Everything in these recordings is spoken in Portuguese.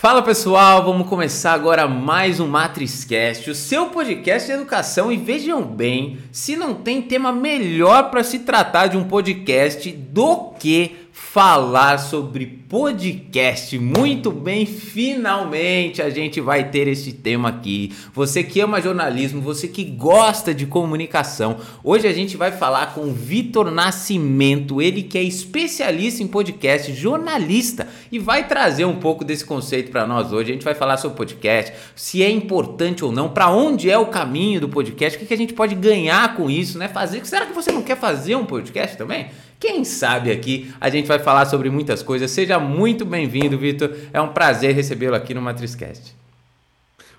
Fala pessoal, vamos começar agora mais um MatrizCast, o seu podcast de educação. E vejam bem, se não tem tema melhor para se tratar de um podcast do que falar sobre podcast. Muito bem, finalmente a gente vai ter esse tema aqui. Você que ama jornalismo, você que gosta de comunicação. Hoje a gente vai falar com o Vitor Nascimento, ele que é especialista em podcast, jornalista e vai trazer um pouco desse conceito para nós hoje. A gente vai falar sobre podcast, se é importante ou não, para onde é o caminho do podcast, o que a gente pode ganhar com isso, né? Fazer. Será que você não quer fazer um podcast também? Quem sabe aqui a gente vai falar sobre muitas coisas. Seja muito bem-vindo, Vitor. É um prazer recebê-lo aqui no Matrizcast.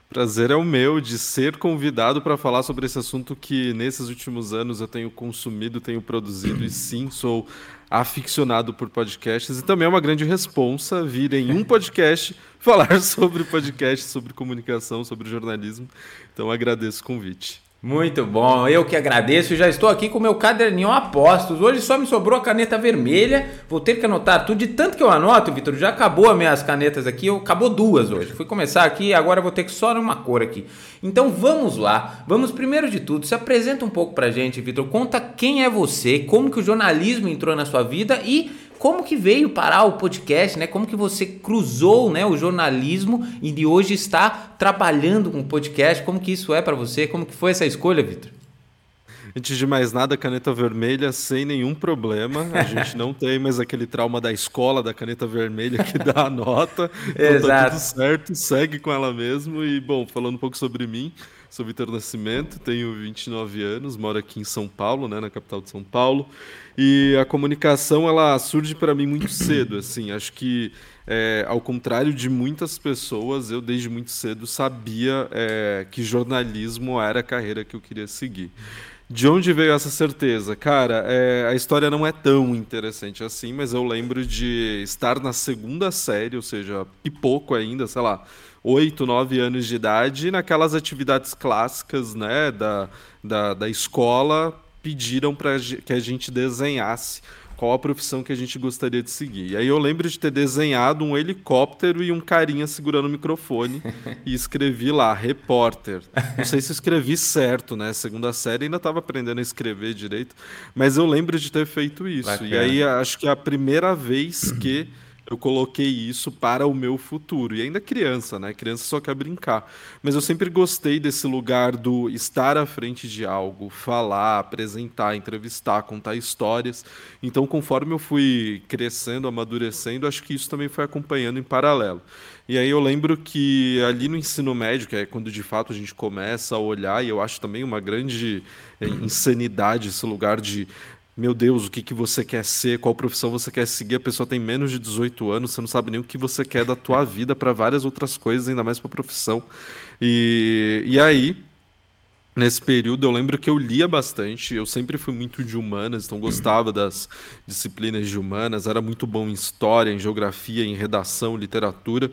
Prazer é o meu de ser convidado para falar sobre esse assunto que nesses últimos anos eu tenho consumido, tenho produzido e sim, sou aficionado por podcasts e também é uma grande responsa vir em um podcast falar sobre podcast, sobre comunicação, sobre jornalismo. Então agradeço o convite. Muito bom, eu que agradeço. Já estou aqui com meu caderninho apostos. Hoje só me sobrou a caneta vermelha. Vou ter que anotar tudo. De tanto que eu anoto, Vitor, já acabou as minhas canetas aqui. Eu, acabou duas hoje. Fui começar aqui agora vou ter que só uma cor aqui. Então vamos lá. Vamos primeiro de tudo, se apresenta um pouco pra gente, Vitor. Conta quem é você, como que o jornalismo entrou na sua vida e como que veio parar o podcast, né? Como que você cruzou, né, o jornalismo e de hoje está trabalhando com o podcast? Como que isso é para você? Como que foi essa escolha, Vitor? Antes de mais nada, caneta vermelha sem nenhum problema. A gente não tem mais aquele trauma da escola da caneta vermelha que dá a nota. Então Exato. tá tudo certo, segue com ela mesmo. E, bom, falando um pouco sobre mim, sou Vitor Nascimento, tenho 29 anos, moro aqui em São Paulo, né, na capital de São Paulo. E a comunicação ela surge para mim muito cedo, assim. Acho que é, ao contrário de muitas pessoas, eu desde muito cedo sabia é, que jornalismo era a carreira que eu queria seguir. De onde veio essa certeza? Cara, é, a história não é tão interessante assim, mas eu lembro de estar na segunda série, ou seja, e pouco ainda, sei lá, oito, nove anos de idade, naquelas atividades clássicas né, da, da, da escola, pediram para que a gente desenhasse qual a profissão que a gente gostaria de seguir. E aí eu lembro de ter desenhado um helicóptero e um carinha segurando o microfone e escrevi lá, repórter. Não sei se escrevi certo, né? Segunda série ainda estava aprendendo a escrever direito, mas eu lembro de ter feito isso. Bacana. E aí acho que é a primeira vez que eu coloquei isso para o meu futuro. E ainda criança, né? Criança só quer brincar. Mas eu sempre gostei desse lugar do estar à frente de algo, falar, apresentar, entrevistar, contar histórias. Então, conforme eu fui crescendo, amadurecendo, acho que isso também foi acompanhando em paralelo. E aí eu lembro que ali no ensino médio, que é quando de fato a gente começa a olhar, e eu acho também uma grande eh, insanidade esse lugar de meu Deus, o que, que você quer ser, qual profissão você quer seguir, a pessoa tem menos de 18 anos, você não sabe nem o que você quer da tua vida para várias outras coisas, ainda mais para profissão. E, e aí, nesse período, eu lembro que eu lia bastante, eu sempre fui muito de humanas, então gostava das disciplinas de humanas, era muito bom em história, em geografia, em redação, literatura.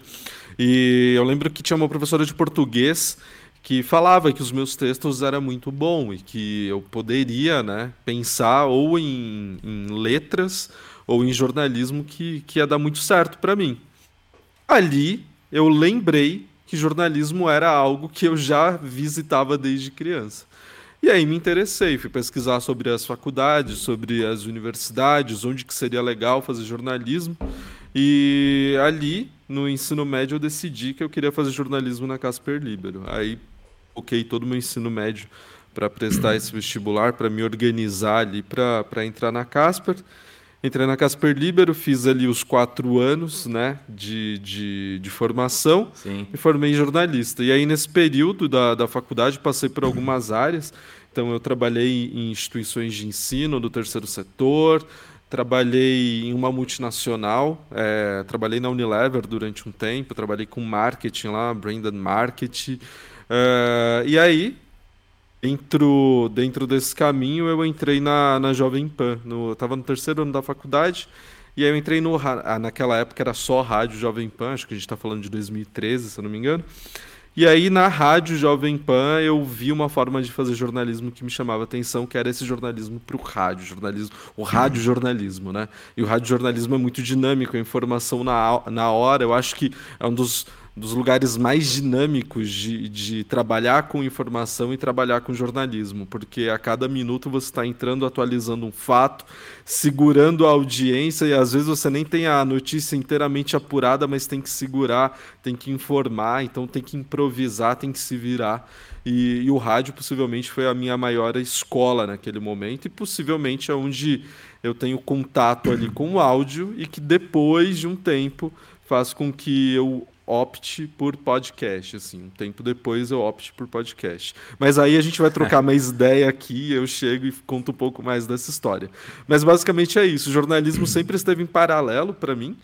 E eu lembro que tinha uma professora de português que falava que os meus textos eram muito bons e que eu poderia né, pensar ou em, em letras ou em jornalismo que, que ia dar muito certo para mim. Ali eu lembrei que jornalismo era algo que eu já visitava desde criança. E aí me interessei, fui pesquisar sobre as faculdades, sobre as universidades, onde que seria legal fazer jornalismo. E ali, no ensino médio, eu decidi que eu queria fazer jornalismo na Casper Libero. Aí foquei todo o meu ensino médio para prestar esse vestibular, para me organizar ali para entrar na Casper. Entrei na Casper Libero, fiz ali os quatro anos né, de, de, de formação Sim. e formei jornalista. E aí, nesse período da, da faculdade, passei por algumas áreas. Então, eu trabalhei em instituições de ensino do terceiro setor, trabalhei em uma multinacional, é, trabalhei na Unilever durante um tempo, trabalhei com marketing lá, brand marketing. Uh, e aí, dentro, dentro desse caminho, eu entrei na, na Jovem Pan. No, eu estava no terceiro ano da faculdade. E aí eu entrei no. Ah, naquela época era só rádio Jovem Pan, acho que a gente está falando de 2013, se eu não me engano. E aí na rádio Jovem Pan eu vi uma forma de fazer jornalismo que me chamava atenção, que era esse jornalismo para o rádio, jornalismo, o rádio jornalismo, né? E o rádio jornalismo é muito dinâmico, a informação na, na hora, eu acho que é um dos dos lugares mais dinâmicos de, de trabalhar com informação e trabalhar com jornalismo, porque a cada minuto você está entrando, atualizando um fato, segurando a audiência e às vezes você nem tem a notícia inteiramente apurada, mas tem que segurar, tem que informar, então tem que improvisar, tem que se virar. E, e o rádio possivelmente foi a minha maior escola naquele momento e possivelmente é onde eu tenho contato ali com o áudio e que depois de um tempo faz com que eu opte por podcast, assim. Um tempo depois eu opte por podcast. Mas aí a gente vai trocar mais ideia aqui, eu chego e conto um pouco mais dessa história. Mas basicamente é isso. O jornalismo sempre esteve em paralelo para mim,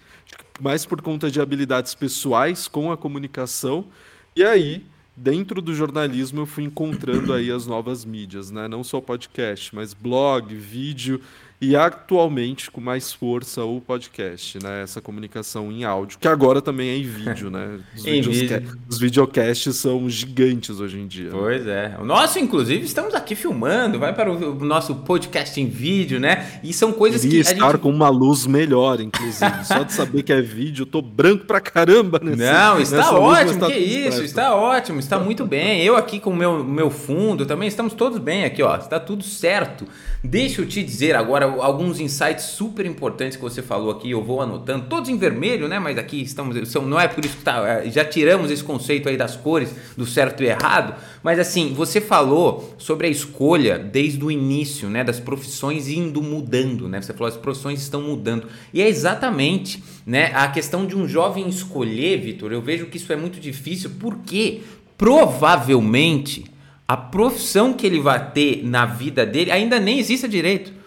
mais por conta de habilidades pessoais com a comunicação. E aí, dentro do jornalismo, eu fui encontrando aí as novas mídias, né? Não só podcast, mas blog, vídeo e atualmente com mais força o podcast, né? Essa comunicação em áudio, que agora também é em vídeo, né? Os, em vídeo. Os videocasts são gigantes hoje em dia. Né? Pois né? é. O nosso, inclusive, estamos aqui filmando, vai para o, nosso podcast em vídeo, né? E são coisas Queria que. estar gente... com uma luz melhor, inclusive. Só de saber que é vídeo, eu tô branco pra caramba nesse, Não, está ótimo, luz, que isso, está ótimo, está muito bem. Eu aqui com o meu, meu fundo também, estamos todos bem aqui, ó. Está tudo certo. Deixa eu te dizer agora alguns insights super importantes que você falou aqui, eu vou anotando, todos em vermelho, né? Mas aqui estamos, são, não é por isso que tá, é, já tiramos esse conceito aí das cores, do certo e errado, mas assim, você falou sobre a escolha desde o início, né? Das profissões indo mudando, né? Você falou as profissões estão mudando. E é exatamente, né? A questão de um jovem escolher, Vitor, eu vejo que isso é muito difícil, porque provavelmente a profissão que ele vai ter na vida dele ainda nem existe direito.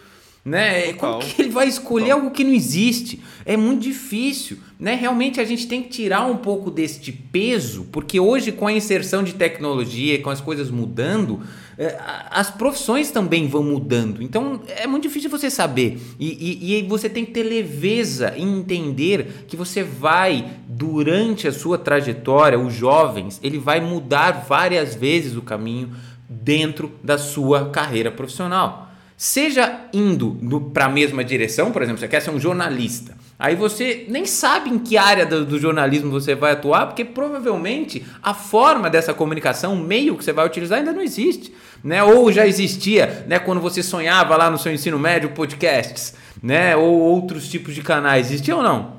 Né? Como que ele vai escolher Total. algo que não existe? É muito difícil. Né? Realmente a gente tem que tirar um pouco deste peso, porque hoje, com a inserção de tecnologia, com as coisas mudando, é, as profissões também vão mudando. Então é muito difícil você saber. E, e, e, você tem que ter leveza em entender que você vai, durante a sua trajetória, os jovens, ele vai mudar várias vezes o caminho dentro da sua carreira profissional. Seja indo para a mesma direção, por exemplo, você quer ser um jornalista. Aí você nem sabe em que área do, do, jornalismo você vai atuar, porque provavelmente a forma dessa comunicação, o meio que você vai utilizar ainda não existe né? Ou já existia, né, quando você sonhava lá no seu ensino médio podcasts, né, ou outros tipos de canais, existiam ou não?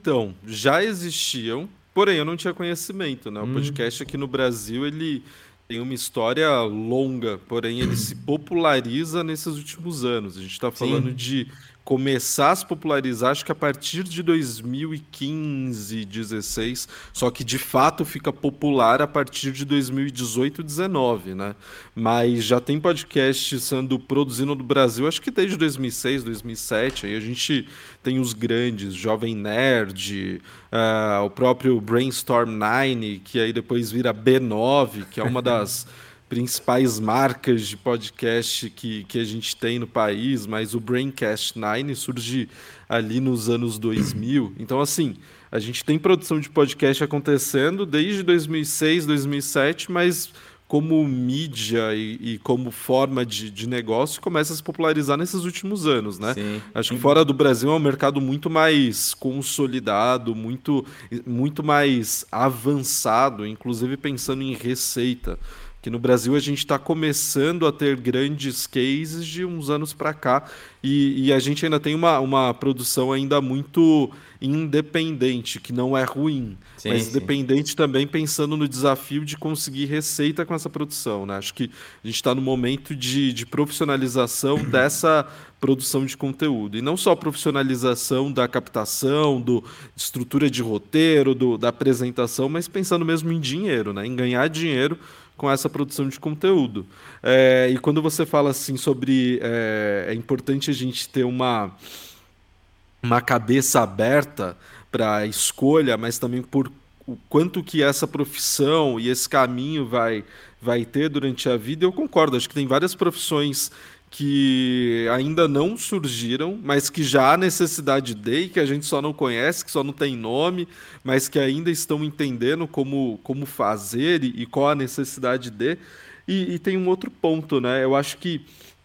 Então, já existiam, porém eu não tinha conhecimento, né? O hum. podcast aqui no Brasil, ele tem uma história longa, porém ele se populariza nesses últimos anos. A gente está falando Sim. de começar a se popularizar, acho que a partir de 2015, 16, só que de fato fica popular a partir de 2018, 19, né? Mas já tem podcast sendo produzido no Brasil, acho que desde 2006, 2007, aí a gente tem os grandes, Jovem Nerd, uh, o próprio Brainstorm 9, que aí depois vira B9, que é uma das principais marcas de podcast que, que a gente tem no país, mas o Braincast 9 surge ali nos anos 2000. Então, assim, a gente tem produção de podcast acontecendo desde 2006, 2007, mas como mídia e, e como forma de, de, negócio começa a se popularizar nesses últimos anos, né? Sim. Acho que fora do Brasil é um mercado muito mais consolidado, muito, muito mais avançado, inclusive pensando em receita que no Brasil a gente está começando a ter grandes cases de uns anos para cá e, e, a gente ainda tem uma, uma produção ainda muito independente, que não é ruim, sim, mas sim. independente também pensando no desafio de conseguir receita com essa produção. Né? Acho que a gente está no momento de, de profissionalização dessa produção de conteúdo. E não só profissionalização da captação, do estrutura de roteiro, do, da apresentação, mas pensando mesmo em dinheiro, né? em ganhar dinheiro com essa produção de conteúdo. É, e quando você fala assim sobre é, é importante a gente ter uma, uma cabeça aberta para a escolha, mas também por o quanto que essa profissão e esse caminho vai, vai ter durante a vida, eu concordo. Acho que tem várias profissões que ainda não surgiram, mas que já há necessidade de, e que a gente só não conhece, que só não tem nome, mas que ainda estão entendendo como, como fazer e, e qual a necessidade de. E, e, tem um outro ponto, né? Eu acho que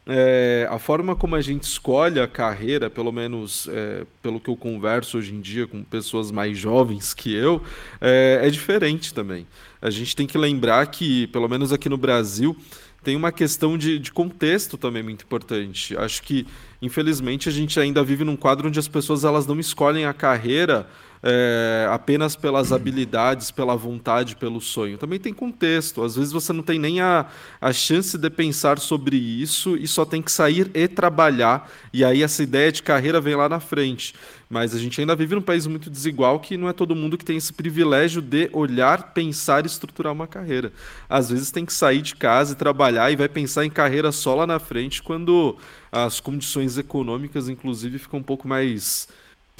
é, a forma como a gente escolhe a carreira, pelo menos é, pelo que eu converso hoje em dia com pessoas mais jovens que eu, é, é diferente também. A gente tem que lembrar que, pelo menos aqui no Brasil, tem uma questão de, de contexto também muito importante. Acho que, infelizmente, a gente ainda vive num quadro onde as pessoas elas não escolhem a carreira é, apenas pelas habilidades, pela vontade, pelo sonho. Também tem contexto. Às vezes você não tem nem a, a chance de pensar sobre isso e só tem que sair e trabalhar. E aí essa ideia de carreira vem lá na frente. Mas a gente ainda vive num país muito desigual que não é todo mundo que tem esse privilégio de olhar, pensar e estruturar uma carreira. Às vezes tem que sair de casa e trabalhar e vai pensar em carreira só lá na frente quando as condições econômicas, inclusive, ficam um pouco mais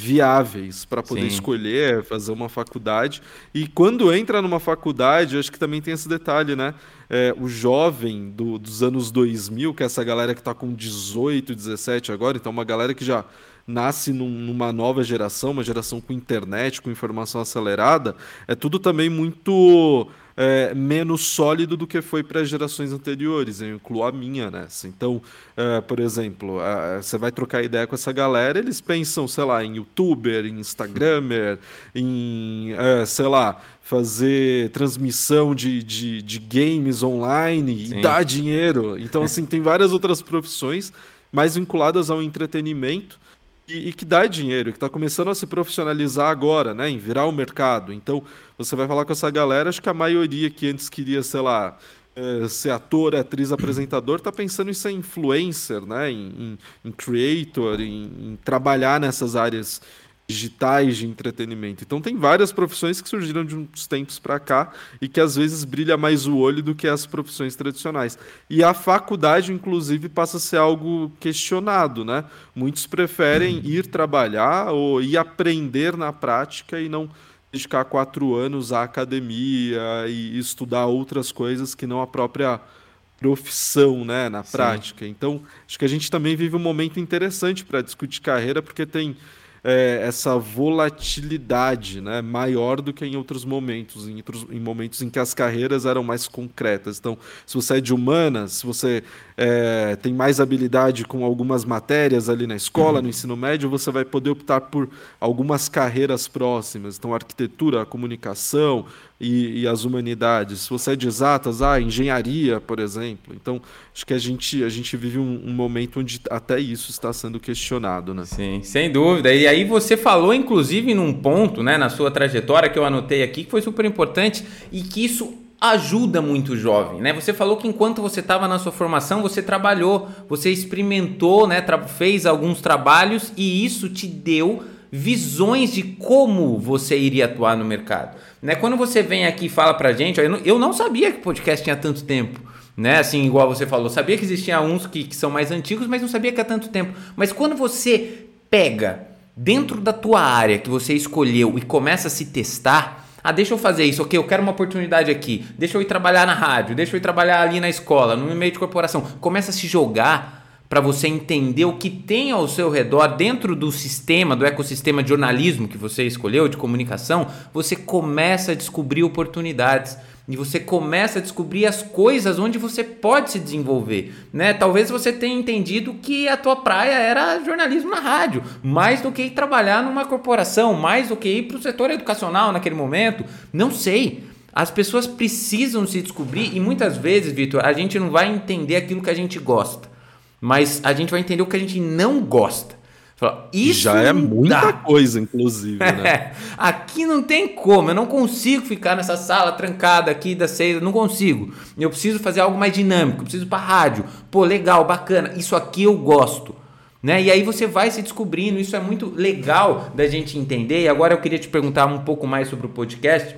viáveis para poder Sim. escolher, fazer uma faculdade. E quando entra numa faculdade, acho que também tem esse detalhe, né? É, o jovem do, dos anos 2000, que é essa galera que está com 18, 17 agora, então uma galera que já nasce num, numa nova geração, uma geração com internet, com informação acelerada, é tudo também muito é, menos sólido do que foi para gerações anteriores. Eu incluo a minha nessa. Então, é, por exemplo, você vai trocar ideia com essa galera, eles pensam, sei lá, em youtuber, em instagramer, em, é, sei lá, fazer transmissão de, de, de games online Sim. e dar dinheiro. Então, assim, tem várias outras profissões mais vinculadas ao entretenimento e, e que dá dinheiro, que está começando a se profissionalizar agora, né, em virar o mercado. Então, você vai falar com essa galera, acho que a maioria que antes queria, sei lá, é, ser ator, atriz, apresentador, está pensando em ser influencer, né, em, em, em creator, em, em trabalhar nessas áreas digitais de entretenimento. Então tem várias profissões que surgiram de uns tempos para cá e que às vezes brilha mais o olho do que as profissões tradicionais. E a faculdade, inclusive, passa a ser algo questionado, né? Muitos preferem uhum. ir trabalhar ou ir aprender na prática e não dedicar quatro anos à academia e estudar outras coisas que não a própria profissão, né, na prática. Sim. Então, acho que a gente também vive um momento interessante para discutir carreira, porque tem é, essa volatilidade né, maior do que em outros momentos, em, outros, em momentos em que as carreiras eram mais concretas. Então, se você é de humanas, se você é, tem mais habilidade com algumas matérias ali na escola, uhum. no ensino médio, você vai poder optar por algumas carreiras próximas. Então, arquitetura, comunicação, e, e, as humanidades. Se você é de exatas, ah, engenharia, por exemplo. Então, acho que a gente, a gente vive um, um, momento onde até isso está sendo questionado, né? Sim, sem dúvida. E aí você falou, inclusive, num ponto, né, na sua trajetória que eu anotei aqui, que foi super importante e que isso ajuda muito o jovem, né? Você falou que enquanto você estava na sua formação, você trabalhou, você experimentou, né, fez alguns trabalhos e isso te deu visões de como você iria atuar no mercado. Né? Quando você vem aqui e fala pra gente, ó, eu, não, eu não sabia que podcast tinha tanto tempo. Né? Assim, igual você falou, sabia que existiam uns que, que são mais antigos, mas não sabia que há tanto tempo. Mas quando você pega dentro da tua área que você escolheu e começa a se testar, ah, deixa eu fazer isso, ok, eu quero uma oportunidade aqui, deixa eu ir trabalhar na rádio, deixa eu ir trabalhar ali na escola, no meio de corporação. Começa a se jogar para você entender o que tem ao seu redor dentro do sistema, do ecossistema de jornalismo que você escolheu, de comunicação, você começa a descobrir oportunidades e você começa a descobrir as coisas onde você pode se desenvolver, né? Talvez você tenha entendido que a tua praia era jornalismo na rádio, mais do que ir trabalhar numa corporação, mais do que ir para o setor educacional naquele momento, não sei. As pessoas precisam se descobrir e muitas vezes, Vitor, a gente não vai entender aquilo que a gente gosta mas a gente vai entender o que a gente não gosta. Isso já é muita dá. coisa, inclusive. Né? aqui não tem como, eu não consigo ficar nessa sala trancada aqui da seis, não consigo. Eu preciso fazer algo mais dinâmico, preciso para rádio. Pô, legal, bacana, isso aqui eu gosto. Né? E aí você vai se descobrindo, isso é muito legal da gente entender. E agora eu queria te perguntar um pouco mais sobre o podcast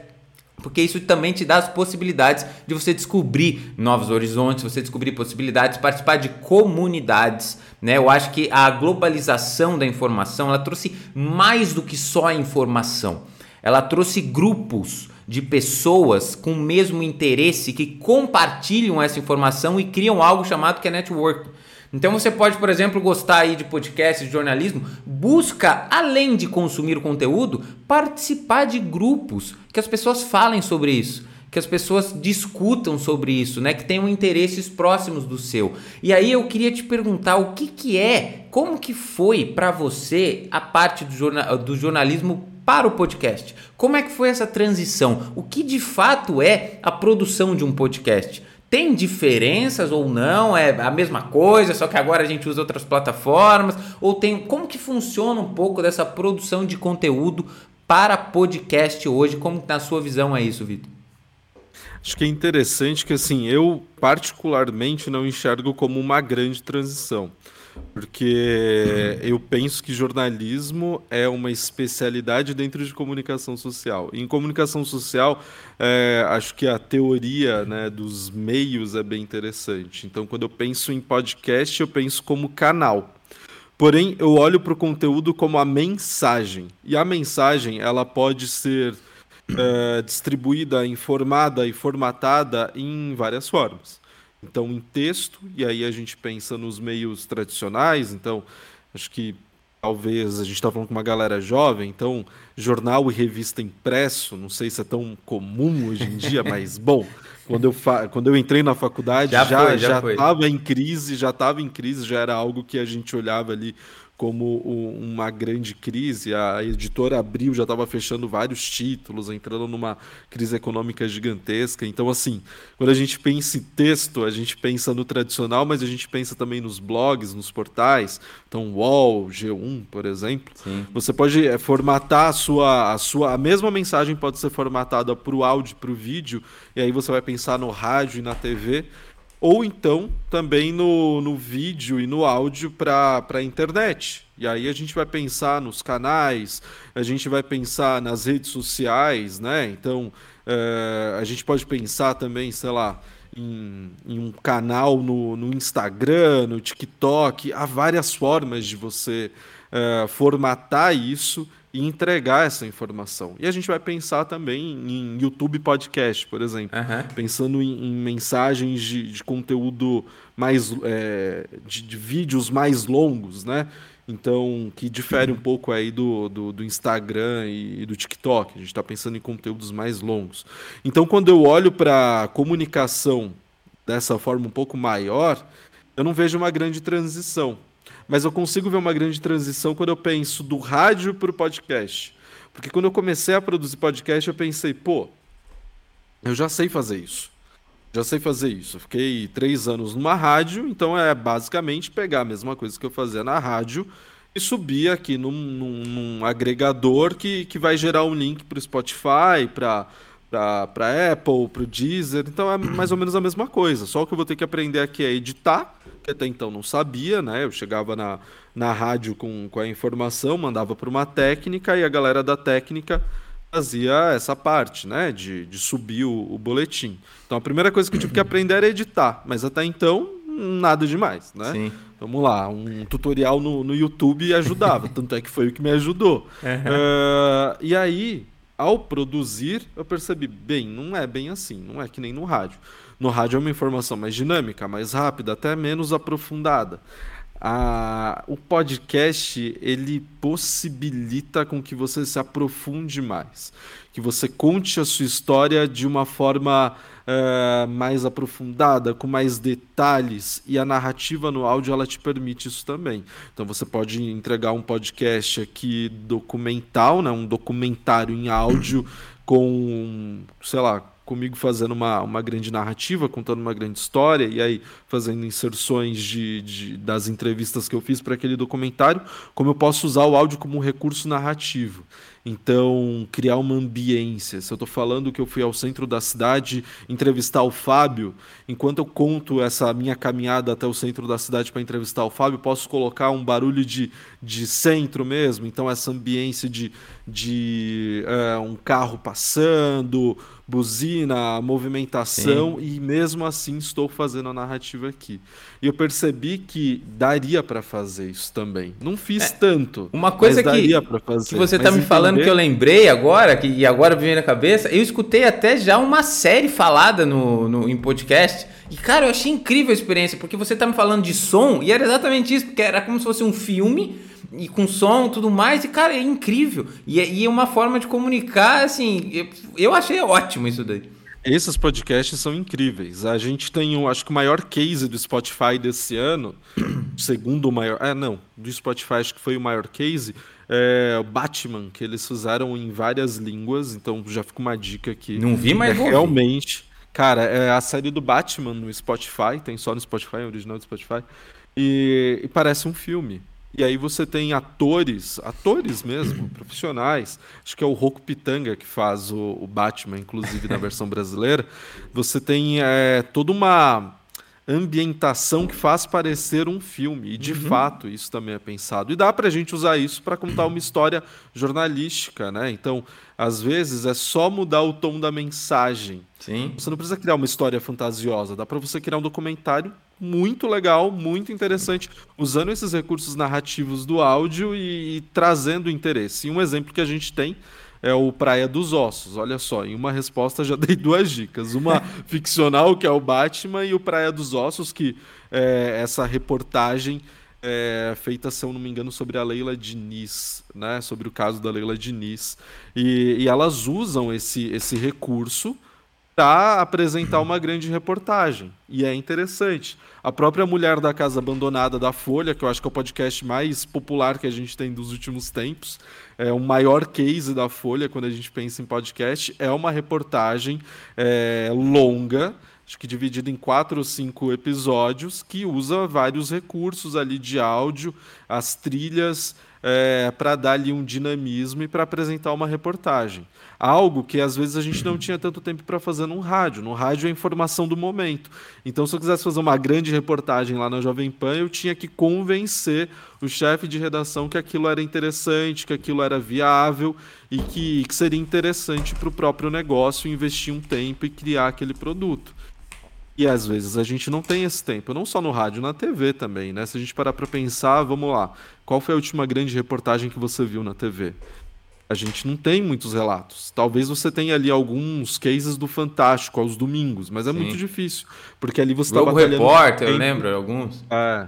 porque isso também te dá as possibilidades de você descobrir novos horizontes, você descobrir possibilidades, participar de comunidades, né? Eu acho que a globalização da informação, ela trouxe mais do que só a informação. Ela trouxe grupos de pessoas com o mesmo interesse que compartilham essa informação e criam algo chamado que é network. Então você pode, por exemplo, gostar aí de podcasts, de jornalismo, busca, além de consumir o conteúdo, participar de grupos que as pessoas falem sobre isso que as pessoas discutam sobre isso, né? Que tenham interesses próximos do seu. E aí eu queria te perguntar o que, que é, como que foi para você a parte do, jornal, do jornalismo para o podcast? Como é que foi essa transição? O que de fato é a produção de um podcast? Tem diferenças ou não? É a mesma coisa, só que agora a gente usa outras plataformas? Ou tem como que funciona um pouco dessa produção de conteúdo para podcast hoje? Como na sua visão é isso, Vitor? Acho que é interessante que assim, eu particularmente não enxergo como uma grande transição. Porque eu penso que jornalismo é uma especialidade dentro de comunicação social. Em comunicação social, é, acho que a teoria né, dos meios é bem interessante. Então, quando eu penso em podcast, eu penso como canal. Porém, eu olho para o conteúdo como a mensagem. E a mensagem, ela pode ser uh, distribuída, informada e formatada em várias formas. Então, em texto, e aí a gente pensa nos meios tradicionais, então, acho que talvez a gente está falando com uma galera jovem, então jornal e revista impresso, não sei se é tão comum hoje em dia, mas bom, quando eu, fa... quando eu entrei na faculdade já estava já, já já em crise, já estava em crise, já era algo que a gente olhava ali como uma grande crise. A editora Abril já estava fechando vários títulos, entrando numa crise econômica gigantesca. Então, assim, quando a gente pensa em texto, a gente pensa no tradicional, mas a gente pensa também nos blogs, nos portais. Então, UOL, G1, por exemplo. Sim. Você pode eh, formatar a sua, a sua. A mesma mensagem pode ser formatada para o áudio, para o vídeo, e aí você vai pensar no rádio e na TV ou então também no, no vídeo e no áudio para a internet. E aí a gente vai pensar nos canais, a gente vai pensar nas redes sociais, né? Então é, a gente pode pensar também, sei lá, em, em, um canal no, no Instagram, no TikTok. Há várias formas de você é, formatar isso e entregar essa informação. E a gente vai pensar também em YouTube Podcast, por exemplo, uhum. pensando em, em mensagens de, de, conteúdo mais é, de, de, vídeos mais longos, né? Então, que difere um pouco aí do, do, do Instagram e, e, do TikTok. A gente está pensando em conteúdos mais longos. Então, quando eu olho para comunicação dessa forma um pouco maior, eu não vejo uma grande transição mas eu consigo ver uma grande transição quando eu penso do rádio para o podcast. Porque quando eu comecei a produzir podcast, eu pensei, pô, eu já sei fazer isso. Já sei fazer isso. Eu fiquei três anos numa rádio, então é basicamente pegar a mesma coisa que eu fazia na rádio e subir aqui num, num, num agregador que, que vai gerar um link para o Spotify, para para Apple, para o Deezer. Então é mais ou menos a mesma coisa. Só o que eu vou ter que aprender aqui é editar que até então não sabia, né? Eu chegava na, na rádio com, com a informação, mandava para uma técnica e a galera da técnica fazia essa parte, né? De, de subir o, o boletim. Então a primeira coisa que eu tive que aprender era editar, mas até então nada demais, né? Sim. Vamos lá, um tutorial no, no YouTube ajudava, tanto é que foi o que me ajudou. Uhum. Uh, e aí, ao produzir, eu percebi, bem, não é bem assim, não é que nem no rádio. No rádio é uma informação mais dinâmica, mais rápida, até menos aprofundada. A, o podcast ele possibilita com que você se aprofunde mais, que você conte a sua história de uma forma uh, mais aprofundada, com mais detalhes, e a narrativa no áudio ela te permite isso também. Então você pode entregar um podcast aqui documental, né, um documentário em áudio com, sei lá, comigo fazendo uma, uma grande narrativa, contando uma grande história, e aí fazendo inserções de, de das entrevistas que eu fiz para aquele documentário, como eu posso usar o áudio como um recurso narrativo. Então, criar uma ambiência. Se eu estou falando que eu fui ao centro da cidade entrevistar o Fábio, enquanto eu conto essa minha caminhada até o centro da cidade para entrevistar o Fábio, posso colocar um barulho de, de centro mesmo. Então, essa ambiência de, de uh, um carro passando, buzina, movimentação, Sim. e mesmo assim estou fazendo a narrativa aqui. E eu percebi que daria para fazer isso também. Não fiz é, tanto. Uma coisa que, que você está me entender... falando que eu lembrei agora, que, e agora veio na cabeça, eu escutei até já uma série falada no, no, em podcast. E, cara, eu achei incrível a experiência, porque você está me falando de som, e era exatamente isso, porque era como se fosse um filme e com som tudo mais, e cara, é incrível. E, é, e é uma forma de comunicar, assim, eu, eu achei ótimo isso daí. Esses podcasts são incríveis. A gente tem, um, acho que o maior case do Spotify desse ano, segundo o maior. Ah, não, do Spotify acho que foi o maior case, é o Batman, que eles fizeram em várias línguas, então já fica uma dica aqui. Não vi, mas é, Realmente. Cara, é a série do Batman no Spotify, tem só no Spotify, é original do Spotify, e, e parece um filme. E aí você tem atores, atores mesmo, profissionais. Acho que é o Roku Pitanga que faz o, o Batman, inclusive na versão brasileira. Você tem é, toda uma ambientação que faz parecer um filme. E de uhum. fato isso também é pensado. E dá para a gente usar isso para contar uma história jornalística, né? Então, às vezes é só mudar o tom da mensagem. Sim. Você não precisa criar uma história fantasiosa. Dá para você criar um documentário muito legal, muito interessante, usando esses recursos narrativos do áudio e, e, trazendo interesse. E um exemplo que a gente tem é o Praia dos Ossos. Olha só, em uma resposta já dei duas dicas. Uma ficcional, que é o Batman, e o Praia dos Ossos, que é essa reportagem é, feita, se eu não me engano, sobre a Leila Diniz, né? sobre o caso da Leila Diniz. E, e elas usam esse, esse recurso para apresentar uma grande reportagem. E é interessante. A própria Mulher da Casa Abandonada da Folha, que eu acho que é o podcast mais popular que a gente tem dos últimos tempos, é o maior case da Folha quando a gente pensa em podcast, é uma reportagem é, longa, acho que dividida em quatro ou cinco episódios, que usa vários recursos ali de áudio, as trilhas, é, para dar ali um dinamismo e para apresentar uma reportagem. Algo que às vezes a gente não tinha tanto tempo para fazer num rádio. No rádio é informação do momento. Então, se eu quisesse fazer uma grande reportagem lá na Jovem Pan, eu tinha que convencer o chefe de redação que aquilo era interessante, que aquilo era viável e que, que seria interessante para o próprio negócio investir um tempo e criar aquele produto. E às vezes a gente não tem esse tempo, não só no rádio, na TV também, né? Se a gente parar para pensar, vamos lá, qual foi a última grande reportagem que você viu na TV? A gente não tem muitos relatos. Talvez você tenha ali alguns cases do Fantástico aos domingos, mas é Sim. muito difícil, porque ali você está batalhando. Repórter, eu lembro alguns. É.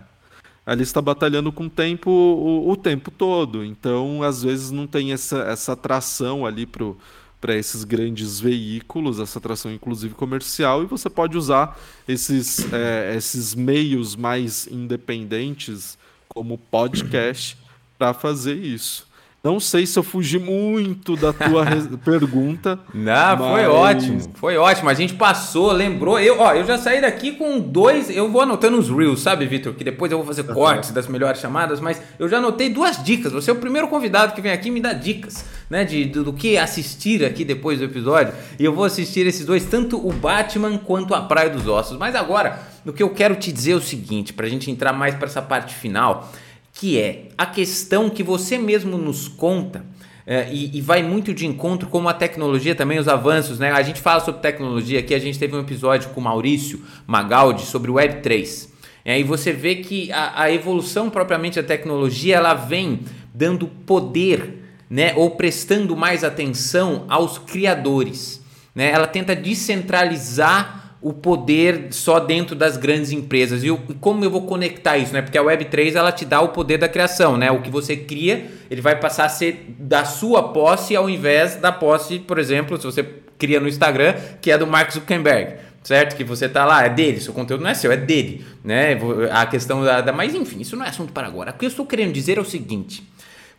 Ali está batalhando com o tempo o, o tempo todo, então às vezes não tem essa, essa atração ali pro para esses grandes veículos, essa atração inclusive comercial, e você pode usar esses, é, esses meios mais independentes, como podcast, para fazer isso. Não sei se eu fugi muito da tua pergunta. Não, mas... foi ótimo. Foi ótimo. A gente passou, lembrou. Eu, ó, eu já saí daqui com dois. Eu vou anotando os reels, sabe, Vitor? Que depois eu vou fazer cortes das melhores chamadas, mas eu já anotei duas dicas. Você é o primeiro convidado que vem aqui e me dá dicas, né? De, do, do que assistir aqui depois do episódio. E eu vou assistir esses dois, tanto o Batman quanto a Praia dos Ossos. Mas agora, o que eu quero te dizer é o seguinte, pra gente entrar mais para essa parte final que é a questão que você mesmo nos conta é, e, e, vai muito de encontro com a tecnologia também, os avanços, né? A gente fala sobre tecnologia aqui, a gente teve um episódio com o Maurício Magaldi sobre o Web3. E aí você vê que a, a evolução propriamente da tecnologia, ela vem dando poder, né? Ou prestando mais atenção aos criadores, né? Ela tenta descentralizar o poder só dentro das grandes empresas. E, como eu vou conectar isso, né? Porque a Web3 ela te dá o poder da criação, né? O que você cria, ele vai passar a ser da sua posse ao invés da posse, por exemplo, se você cria no Instagram, que é do Mark Zuckerberg. Certo? Que você tá lá, é dele, seu conteúdo não é seu, é dele, né? A questão da, da mas enfim, isso não é assunto para agora. O que eu estou querendo dizer é o seguinte: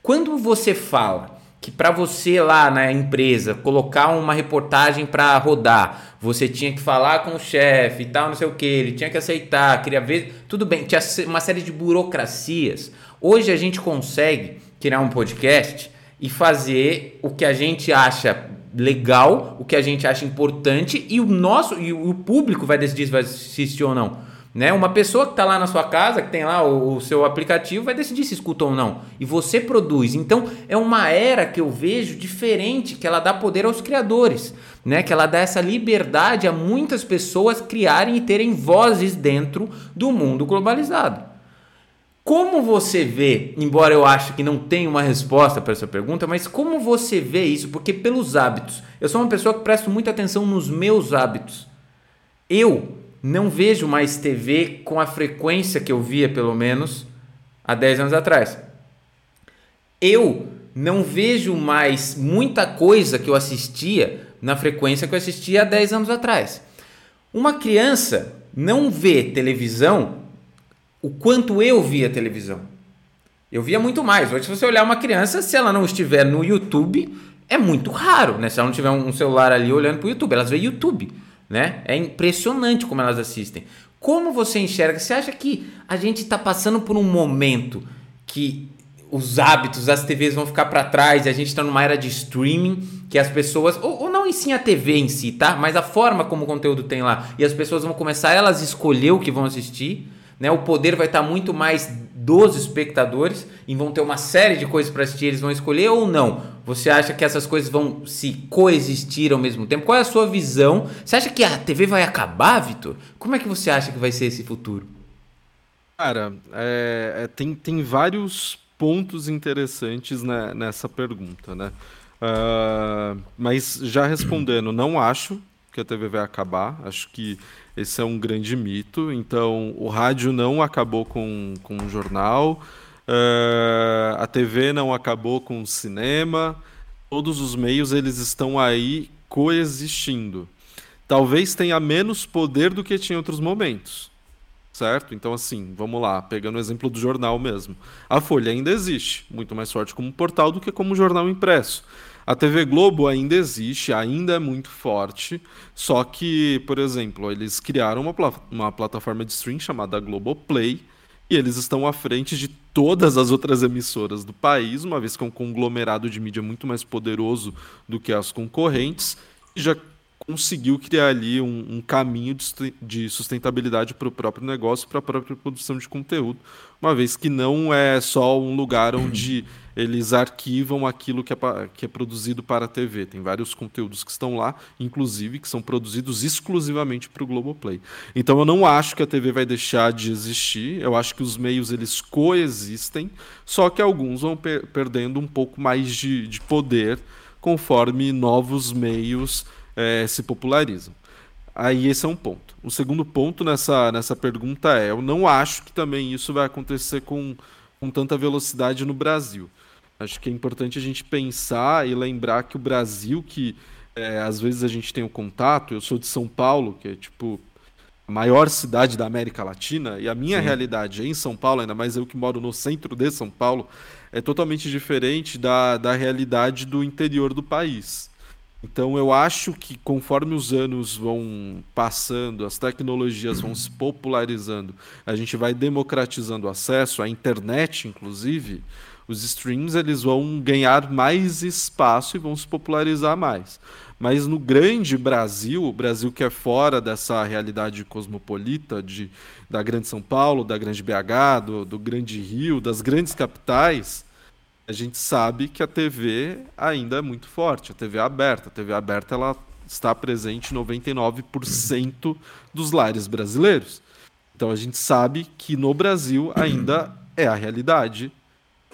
quando você fala que para você lá na empresa colocar uma reportagem para rodar, você tinha que falar com o chefe e tal, não sei o que, ele tinha que aceitar, queria ver, tudo bem, tinha uma série de burocracias. Hoje a gente consegue criar um podcast e fazer o que a gente acha legal, o que a gente acha importante e o nosso e o público vai decidir se vai assistir ou não. Né? Uma pessoa que está lá na sua casa, que tem lá o, o, seu aplicativo, vai decidir se escuta ou não. E você produz. Então é uma era que eu vejo diferente, que ela dá poder aos criadores, né? Que ela dá essa liberdade a muitas pessoas criarem e terem vozes dentro do mundo globalizado. Como você vê, embora eu ache que não tenha uma resposta para essa pergunta, mas como você vê isso? Porque pelos hábitos. Eu sou uma pessoa que presto muita atenção nos meus hábitos. Eu não vejo mais TV com a frequência que eu via, pelo menos, há 10 anos atrás. Eu não vejo mais muita coisa que eu assistia na frequência que eu assistia há 10 anos atrás. Uma criança não vê televisão o quanto eu via televisão. Eu via muito mais. Hoje, se você olhar uma criança, se ela não estiver no YouTube, é muito raro, né? Se ela não tiver um celular ali olhando para o YouTube, elas vê YouTube né? É impressionante como elas assistem. Como você enxerga? Você acha que a gente está passando por um momento que os hábitos das TVs vão ficar para trás a gente está numa era de streaming que as pessoas ou, ou, não em si a TV em si, tá? Mas a forma como o conteúdo tem lá e as pessoas vão começar elas escolher o que vão assistir, né? O poder vai estar tá muito mais dos espectadores e vão ter uma série de coisas para assistir, eles vão escolher ou não? Você acha que essas coisas vão se coexistir ao mesmo tempo? Qual é a sua visão? Você acha que a TV vai acabar, Vitor? Como é que você acha que vai ser esse futuro? Cara, é, é, tem, tem vários pontos interessantes né, nessa pergunta, né? Uh, mas já respondendo, não acho que a TV vai acabar. Acho que esse é um grande mito. Então, o rádio não acabou com, com o jornal, uh, a TV não acabou com o cinema. Todos os meios eles estão aí coexistindo. Talvez tenha menos poder do que tinha em outros momentos. Certo? Então, assim, vamos lá, pegando o exemplo do jornal mesmo. A Folha ainda existe, muito mais forte como portal do que como jornal impresso. A TV Globo ainda existe, ainda é muito forte, só que, por exemplo, eles criaram uma, pl uma plataforma de stream chamada Globoplay, e eles estão à frente de todas as outras emissoras do país, uma vez que é um conglomerado de mídia muito mais poderoso do que as concorrentes, e já conseguiu criar ali um, um caminho de sustentabilidade para o próprio negócio, para a própria produção de conteúdo, uma vez que não é só um lugar onde eles arquivam aquilo que é, que é produzido para a TV. Tem vários conteúdos que estão lá, inclusive, que são produzidos exclusivamente para o Globoplay. Então eu não acho que a TV vai deixar de existir, eu acho que os meios eles coexistem, só que alguns vão per perdendo um pouco mais de, de poder conforme novos meios é, se popularizam. Aí esse é um ponto. O segundo ponto nessa, nessa pergunta é: eu não acho que também isso vai acontecer com, com tanta velocidade no Brasil. Acho que é importante a gente pensar e lembrar que o Brasil, que é, às vezes a gente tem o um contato, eu sou de São Paulo, que é tipo a maior cidade da América Latina, e a minha Sim. realidade em São Paulo, ainda mais eu que moro no centro de São Paulo, é totalmente diferente da, da realidade do interior do país. Então eu acho que conforme os anos vão passando, as tecnologias vão se popularizando, a gente vai democratizando o acesso, a internet inclusive, os streams eles vão ganhar mais espaço e vão se popularizar mais. Mas no grande Brasil, o Brasil que é fora dessa realidade cosmopolita de, da grande São Paulo, da grande BH, do, do grande Rio, das grandes capitais, a gente sabe que a TV ainda é muito forte, a TV é aberta. A TV aberta ela está presente em 99% dos lares brasileiros. Então a gente sabe que no Brasil ainda é a realidade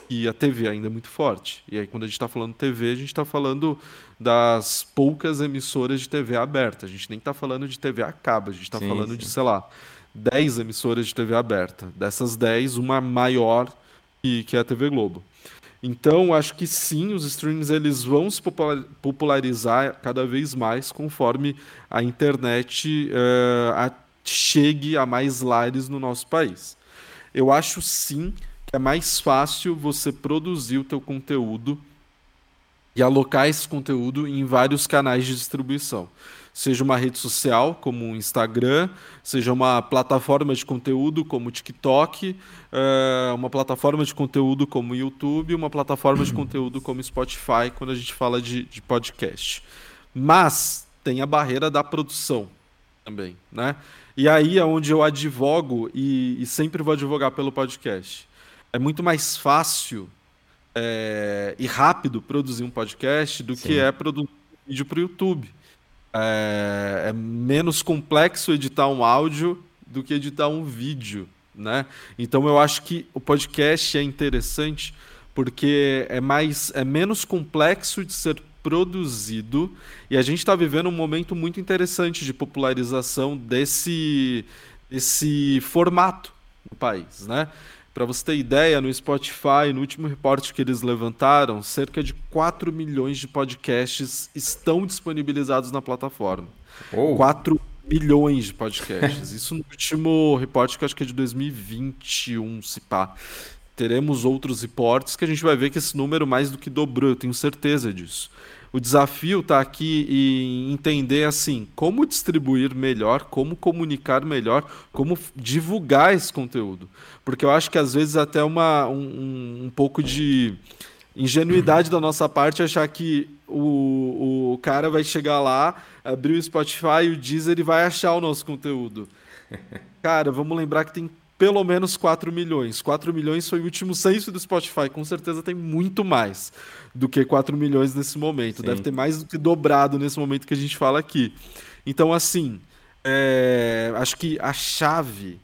e a TV ainda é muito forte. E aí quando a gente está falando TV, a gente está falando das poucas emissoras de TV aberta. A gente nem está falando de TV a cabo, a gente está falando sim. de, sei lá, 10 emissoras de TV aberta. Dessas 10, uma maior que, que é a TV Globo. Então, acho que sim, os streams eles vão se popularizar cada vez mais conforme a internet uh, a, chegue a mais lares no nosso país. Eu acho sim é mais fácil você produzir o teu conteúdo e alocar esse conteúdo em vários canais de distribuição seja uma rede social como o Instagram, seja uma plataforma de conteúdo como o TikTok, uh, uma plataforma de conteúdo como o YouTube, uma plataforma de conteúdo como o Spotify, quando a gente fala de, de podcast. Mas tem a barreira da produção. também, né? E aí é onde eu advogo e, e sempre vou advogar pelo podcast. É muito mais fácil é, e rápido produzir um podcast do Sim. que é produzir um vídeo para o YouTube. É, é, menos complexo editar um áudio do que editar um vídeo, né? Então eu acho que o podcast é interessante porque é mais é menos complexo de ser produzido e a gente está vivendo um momento muito interessante de popularização desse, desse formato no país, né? Para você ter ideia, no Spotify, no último reporte que eles levantaram, cerca de 4 milhões de podcasts estão disponibilizados na plataforma. Oh. 4 milhões de podcasts. Isso no último reporte que acho que é de 2021, se pá. Teremos outros reportes que a gente vai ver que esse número mais do que dobrou, eu tenho certeza disso. O desafio está aqui em entender assim como distribuir melhor, como comunicar melhor, como divulgar esse conteúdo. Porque eu acho que às vezes até uma, um, um pouco de ingenuidade da nossa parte achar que o, o cara vai chegar lá, abrir o Spotify, o Deezer e vai achar o nosso conteúdo. Cara, vamos lembrar que tem pelo menos 4 milhões. 4 milhões foi o último censo do Spotify, com certeza tem muito mais do que 4 milhões nesse momento. Sim. Deve ter mais do que dobrado nesse momento que a gente fala aqui. Então, assim, é, acho que a chave,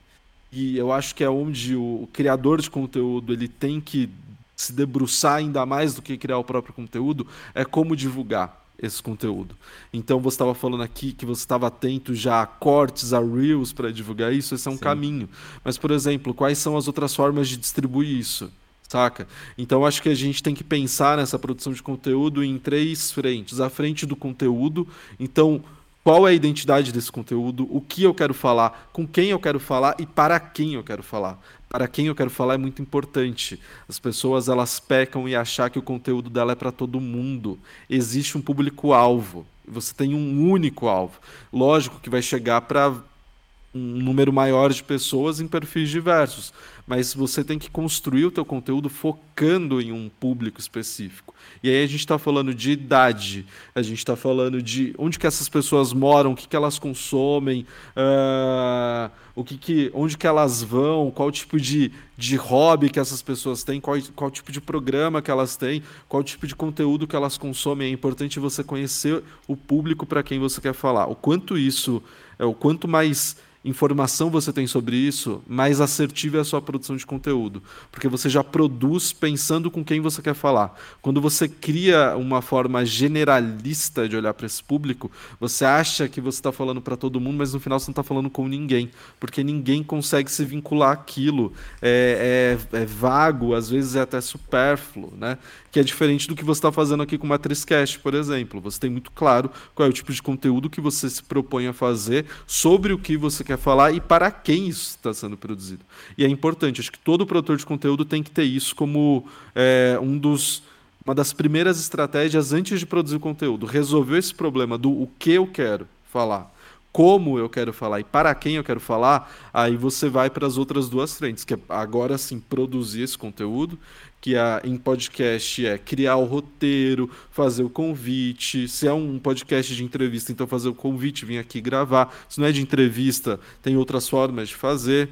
e eu acho que é onde o, criador de conteúdo ele tem que se debruçar ainda mais do que criar o próprio conteúdo, é como divulgar esse conteúdo. Então você estava falando aqui que você estava atento já a cortes, a reels para divulgar isso, esse é um Sim. caminho. Mas, por exemplo, quais são as outras formas de distribuir isso? Saca? Então acho que a gente tem que pensar nessa produção de conteúdo em três frentes. A frente do conteúdo, então qual é a identidade desse conteúdo, o que eu quero falar, com quem eu quero falar e para quem eu quero falar. Para quem eu quero falar é muito importante. As pessoas elas pecam e achar que o conteúdo dela é para todo mundo. Existe um público alvo. Você tem um único alvo. Lógico que vai chegar para um número maior de pessoas em perfis diversos, mas você tem que construir o teu conteúdo focando em um público específico. E aí a gente está falando de idade, a gente está falando de onde que essas pessoas moram, o que, que elas consomem, uh, o que, que onde que elas vão, qual tipo de, de hobby que essas pessoas têm, qual, qual tipo de programa que elas têm, qual tipo de conteúdo que elas consomem. É importante você conhecer o público para quem você quer falar. O quanto isso, é o quanto mais informação você tem sobre isso, mais assertiva é a sua produção de conteúdo. Porque você já produz pensando com quem você quer falar. Quando você cria uma forma generalista de olhar para esse público, você acha que você está falando para todo mundo, mas no final você não está falando com ninguém. Porque ninguém consegue se vincular àquilo. É, é, é vago, às vezes é até supérfluo. Né? Que é diferente do que você está fazendo aqui com o Matrizcast, por exemplo. Você tem muito claro qual é o tipo de conteúdo que você se propõe a fazer, sobre o que você quer falar e para quem isso está sendo produzido. E é importante, acho que todo produtor de conteúdo tem que ter isso como é, um dos, uma das primeiras estratégias antes de produzir o conteúdo. Resolver esse problema do o que eu quero falar como eu quero falar e para quem eu quero falar, aí você vai para as outras duas frentes, que é agora sim produzir esse conteúdo, que é, em podcast é criar o roteiro, fazer o convite. Se é um podcast de entrevista, então fazer o convite, vir aqui gravar. Se não é de entrevista, tem outras formas de fazer.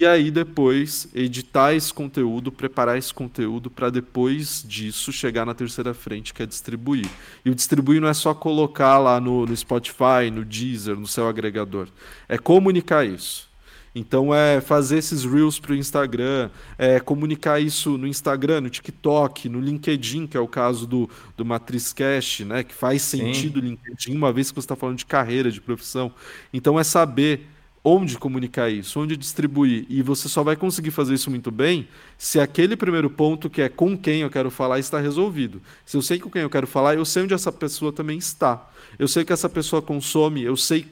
E aí depois editar esse conteúdo, preparar esse conteúdo para depois disso chegar na terceira frente, que é distribuir. E o distribuir não é só colocar lá no, no Spotify, no Deezer, no seu agregador. É comunicar isso. Então é fazer esses reels para o Instagram, é comunicar isso no Instagram, no TikTok, no LinkedIn, que é o caso do, do Matriz Cash, né? Que faz sentido o LinkedIn, uma vez que você está falando de carreira, de profissão. Então é saber onde comunicar isso, onde distribuir. E você só vai conseguir fazer isso muito bem se aquele primeiro ponto, que é com quem eu quero falar, está resolvido. Se eu sei com quem eu quero falar, eu sei onde essa pessoa também está. Eu sei que essa pessoa consome, eu sei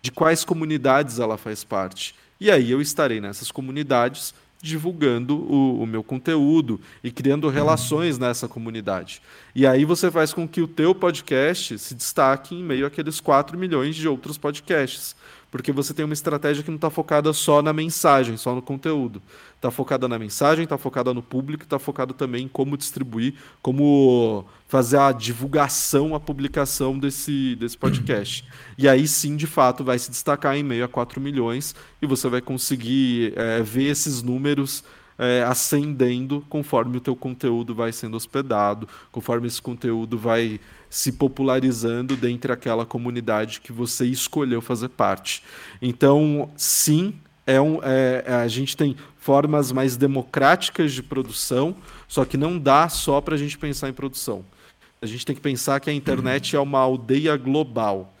de quais comunidades ela faz parte. E aí eu estarei nessas comunidades divulgando o, o, meu conteúdo e criando relações nessa comunidade. E aí você faz com que o teu podcast se destaque em meio àqueles 4 milhões de outros podcasts porque você tem uma estratégia que não está focada só na mensagem, só no conteúdo. Está focada na mensagem, está focada no público, está focado também em como distribuir, como fazer a divulgação, a publicação desse, desse podcast. E aí sim, de fato, vai se destacar em meio a 4 milhões e você vai conseguir é, ver esses números é, ascendendo conforme o teu conteúdo vai sendo hospedado, conforme esse conteúdo vai se popularizando dentro aquela comunidade que você escolheu fazer parte. Então, sim, é um, é, a gente tem formas mais democráticas de produção, só que não dá só para a gente pensar em produção. A gente tem que pensar que a internet é uma aldeia global.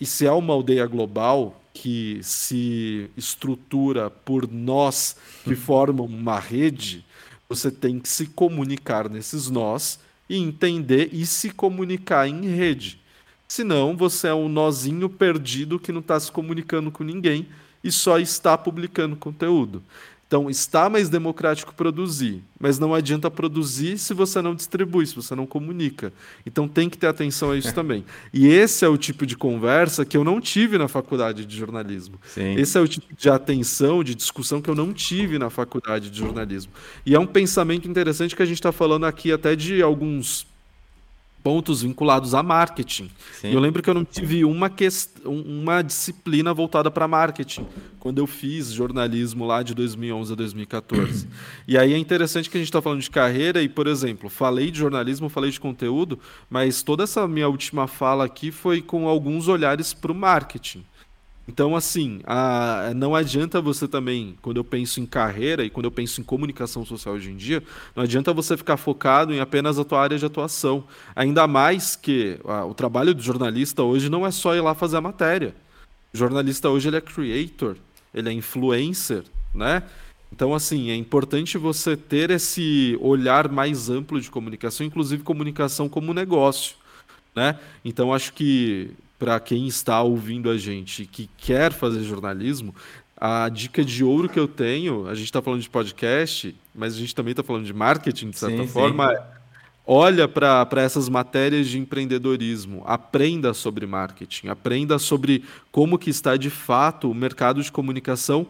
E se é uma aldeia global, que se estrutura por nós que formam uma rede, você tem que se comunicar nesses nós e entender e se comunicar em rede. Senão, você é um nozinho perdido que não está se comunicando com ninguém e só está publicando conteúdo. Então, está mais democrático produzir, mas não adianta produzir se você não distribui, se você não comunica. Então, tem que ter atenção a isso também. E esse é o tipo de conversa que eu não tive na faculdade de jornalismo. Sim. Esse é o tipo de atenção, de discussão que eu não tive na faculdade de jornalismo. E é um pensamento interessante que a gente está falando aqui até de alguns pontos vinculados a marketing. Sim. Eu lembro que eu não tive uma, uma disciplina voltada para marketing quando eu fiz jornalismo lá de 2011 a 2014. e aí é interessante que a gente está falando de carreira e, por exemplo, falei de jornalismo, falei de conteúdo, mas toda essa minha última fala aqui foi com alguns olhares para o marketing. Então, assim, a, não adianta você também, quando eu penso em carreira e quando eu penso em comunicação social hoje em dia, não adianta você ficar focado em apenas a tua área de atuação. Ainda mais que a, o trabalho do jornalista hoje não é só ir lá fazer a matéria. O jornalista hoje ele é creator, ele é influencer, né? Então, assim, é importante você ter esse olhar mais amplo de comunicação, inclusive comunicação como negócio, né? Então, acho que para quem está ouvindo a gente que quer fazer jornalismo, a dica de ouro que eu tenho, a gente está falando de podcast, mas a gente também está falando de marketing, de certa sim, forma, sim. é olha para essas matérias de empreendedorismo, aprenda sobre marketing, aprenda sobre como que está de fato o mercado de comunicação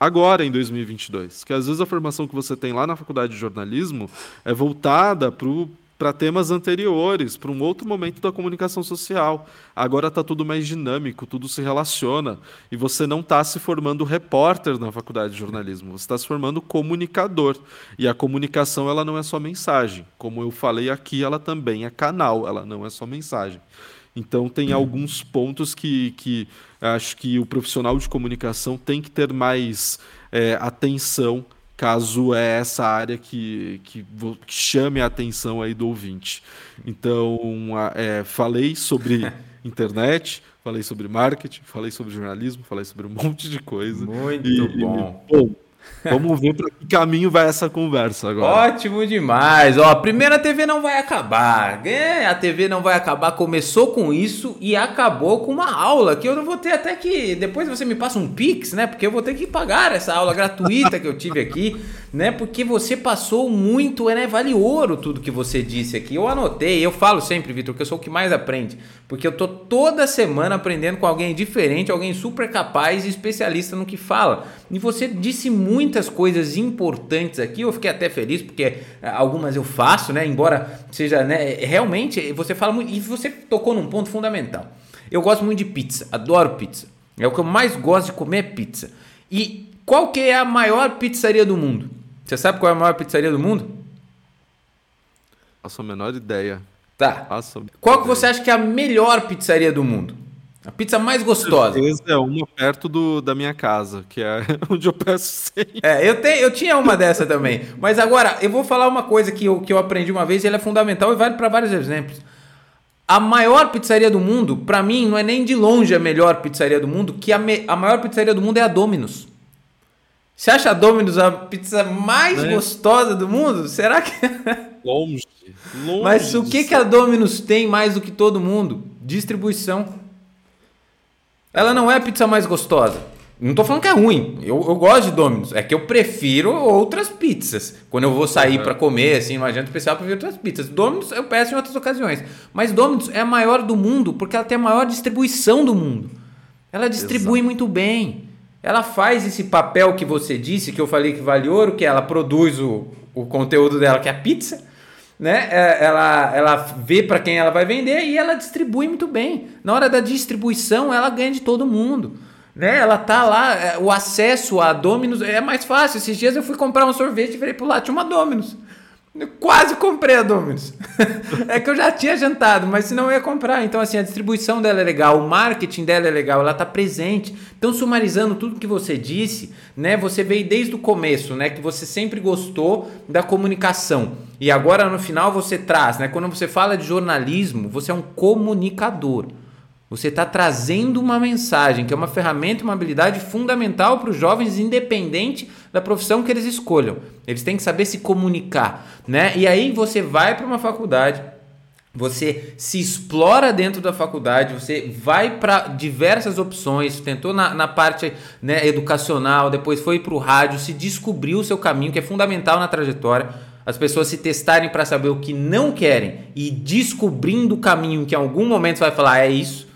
agora em 2022. Que às vezes a formação que você tem lá na faculdade de jornalismo é voltada para o para temas anteriores, para um outro momento da comunicação social. Agora está tudo mais dinâmico, tudo se relaciona. E você não está se formando repórter na faculdade de jornalismo, você está se formando comunicador. E a comunicação ela não é só mensagem. Como eu falei aqui, ela também é canal, ela não é só mensagem. Então tem alguns pontos que, que acho que o profissional de comunicação tem que ter mais é, atenção caso é essa área que, que, que, chame a atenção aí do ouvinte. Então, é, falei sobre internet, falei sobre marketing, falei sobre jornalismo, falei sobre um monte de coisa. Muito e, bom. E, bom Vamos ver para que caminho vai essa conversa agora. Ótimo demais. Ó, a primeira TV não vai acabar. É, a TV não vai acabar. Começou com isso e acabou com uma aula que eu não vou ter até que depois você me passa um pix, né? Porque eu vou ter que pagar essa aula gratuita que eu tive aqui, né? Porque você passou muito, né? Vale ouro tudo que você disse aqui. Eu anotei, eu falo sempre, Vitor, que eu sou o que mais aprende, porque eu tô toda semana aprendendo com alguém diferente, alguém super capaz e especialista no que fala. E você disse muitas coisas importantes aqui. Eu fiquei até feliz porque eh, algumas eu faço, né? Embora seja, né? Realmente você fala muito e você tocou num ponto fundamental. Eu gosto muito de pizza, adoro pizza. É o que eu mais gosto de comer é pizza. E qual que é a maior pizzaria do mundo? Você sabe qual é a maior pizzaria do mundo? Faço a menor ideia. Tá. Qual que você acha que é a melhor pizzaria do mundo? A pizza mais gostosa. é uma perto do, da minha casa, que é onde eu peço sempre. É, eu, te, eu tinha uma dessa também. Mas agora, eu vou falar uma coisa que eu, que eu aprendi uma vez e ela é fundamental e vale para vários exemplos. A maior pizzaria do mundo, para mim, não é nem de longe a melhor pizzaria do mundo, que a, me, a maior pizzaria do mundo é a Domino's. Você acha a Domino's a pizza mais é. gostosa do mundo? Será que. longe, longe. Mas o que, que a Domino's tem mais do que todo mundo? Distribuição. Ela não é a pizza mais gostosa. Não tô falando que é ruim. Eu, eu gosto de Domino's. É que eu prefiro outras pizzas. Quando eu vou sair uhum. para comer, assim, numa janta especial, eu prefiro outras pizzas. Domino's eu peço em outras ocasiões. Mas Domino's é a maior do mundo porque ela tem a maior distribuição do mundo. Ela distribui Exato. muito bem. Ela faz esse papel que você disse, que eu falei que vale ouro, que ela produz o, o conteúdo dela, que é a pizza, né? É, ela, ela vê para quem ela vai vender e ela distribui muito bem. Na hora da distribuição, ela ganha de todo mundo. Né? Ela tá lá, é, o acesso a Domino's é mais fácil. Esses dias eu fui comprar um sorvete e virei pro lado, tinha uma Domino's. Quase comprei a Domino's. é que eu já tinha jantado, mas senão eu ia comprar. Então, assim, a distribuição dela é legal, o marketing dela é legal, ela tá presente. Então, sumarizando tudo que você disse, né? Você veio desde o começo, né? Que você sempre gostou da comunicação. E agora, no final, você traz, né? Quando você fala de jornalismo, você é um comunicador. Você está trazendo uma mensagem, que é uma ferramenta, uma habilidade fundamental para os jovens, independente da profissão que eles escolham. Eles têm que saber se comunicar, né? E aí você vai para uma faculdade, você se explora dentro da faculdade, você vai para diversas opções, tentou na, na parte né, educacional, depois foi para o rádio, se descobriu o seu caminho, que é fundamental na trajetória. As pessoas se testarem para saber o que não querem e descobrindo o caminho que em algum momento você vai falar, é isso,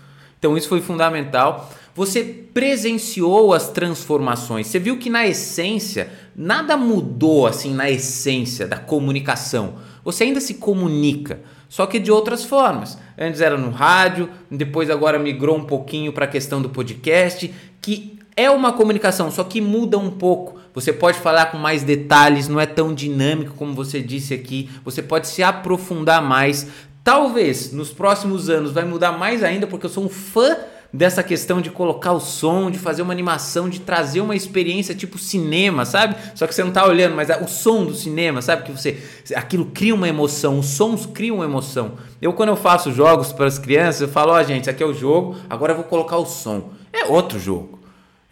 então isso foi fundamental. Você presenciou as transformações. Você viu que na essência nada mudou assim na essência da comunicação. Você ainda se comunica, só que de outras formas. Antes era no rádio, depois agora migrou um pouquinho para a questão do podcast, que é uma comunicação, só que muda um pouco. Você pode falar com mais detalhes, não é tão dinâmico como você disse aqui. Você pode se aprofundar mais, Talvez nos próximos anos vai mudar mais ainda, porque eu sou um fã dessa questão de colocar o som, de fazer uma animação, de trazer uma experiência tipo cinema, sabe? Só que você não tá olhando, mas é o som do cinema, sabe? Que você aquilo cria uma emoção, os sons criam uma emoção. Eu quando eu faço jogos para as crianças, eu falo, ó, oh, gente, aqui é o jogo, agora eu vou colocar o som. É outro jogo.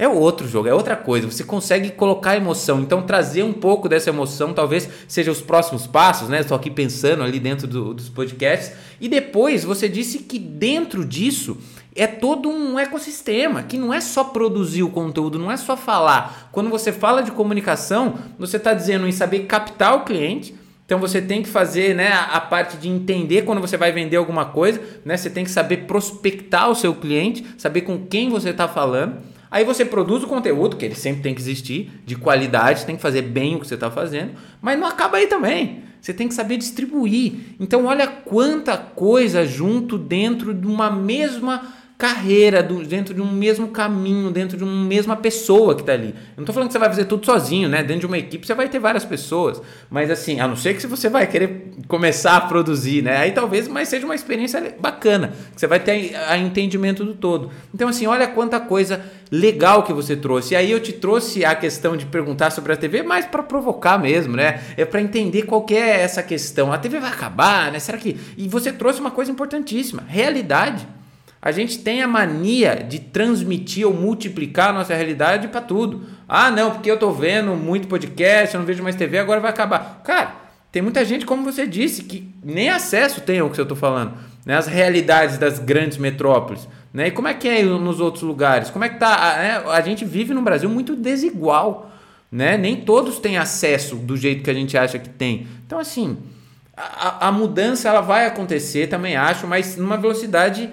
É outro jogo, é outra coisa. Você consegue colocar emoção. Então, trazer um pouco dessa emoção talvez seja os próximos passos, né? Estou aqui pensando ali dentro do, dos podcasts. E depois você disse que dentro disso é todo um ecossistema, que não é só produzir o conteúdo, não é só falar. Quando você fala de comunicação, você está dizendo em saber captar o cliente. Então você tem que fazer né, a, a parte de entender quando você vai vender alguma coisa, né? Você tem que saber prospectar o seu cliente, saber com quem você está falando. Aí você produz o conteúdo, que ele sempre tem que existir, de qualidade, tem que fazer bem o que você está fazendo, mas não acaba aí também. Você tem que saber distribuir. Então, olha quanta coisa junto dentro de uma mesma carreira, dentro de um mesmo caminho, dentro de uma mesma pessoa que está ali. Eu não estou falando que você vai fazer tudo sozinho, né? Dentro de uma equipe você vai ter várias pessoas, mas assim, a não ser que você vai querer começar a produzir, né? Aí talvez, mas seja uma experiência bacana, que você vai ter a entendimento do todo. Então assim, olha quanta coisa legal que você trouxe. E aí eu te trouxe a questão de perguntar sobre a TV, mais para provocar mesmo, né? É para entender qual é essa questão. A TV vai acabar, né? Será que E você trouxe uma coisa importantíssima, realidade. A gente tem a mania de transmitir ou multiplicar a nossa realidade para tudo. Ah, não, porque eu tô vendo muito podcast, eu não vejo mais TV, agora vai acabar. Cara, tem muita gente, como você disse, que nem acesso tem ao que eu tô falando, né? As realidades das grandes metrópoles, né? E como é que é nos outros lugares? Como é que tá? A, né? a gente vive num Brasil muito desigual, né? Nem todos têm acesso do jeito que a gente acha que tem. Então, assim, a, a mudança ela vai acontecer, também acho, mas numa velocidade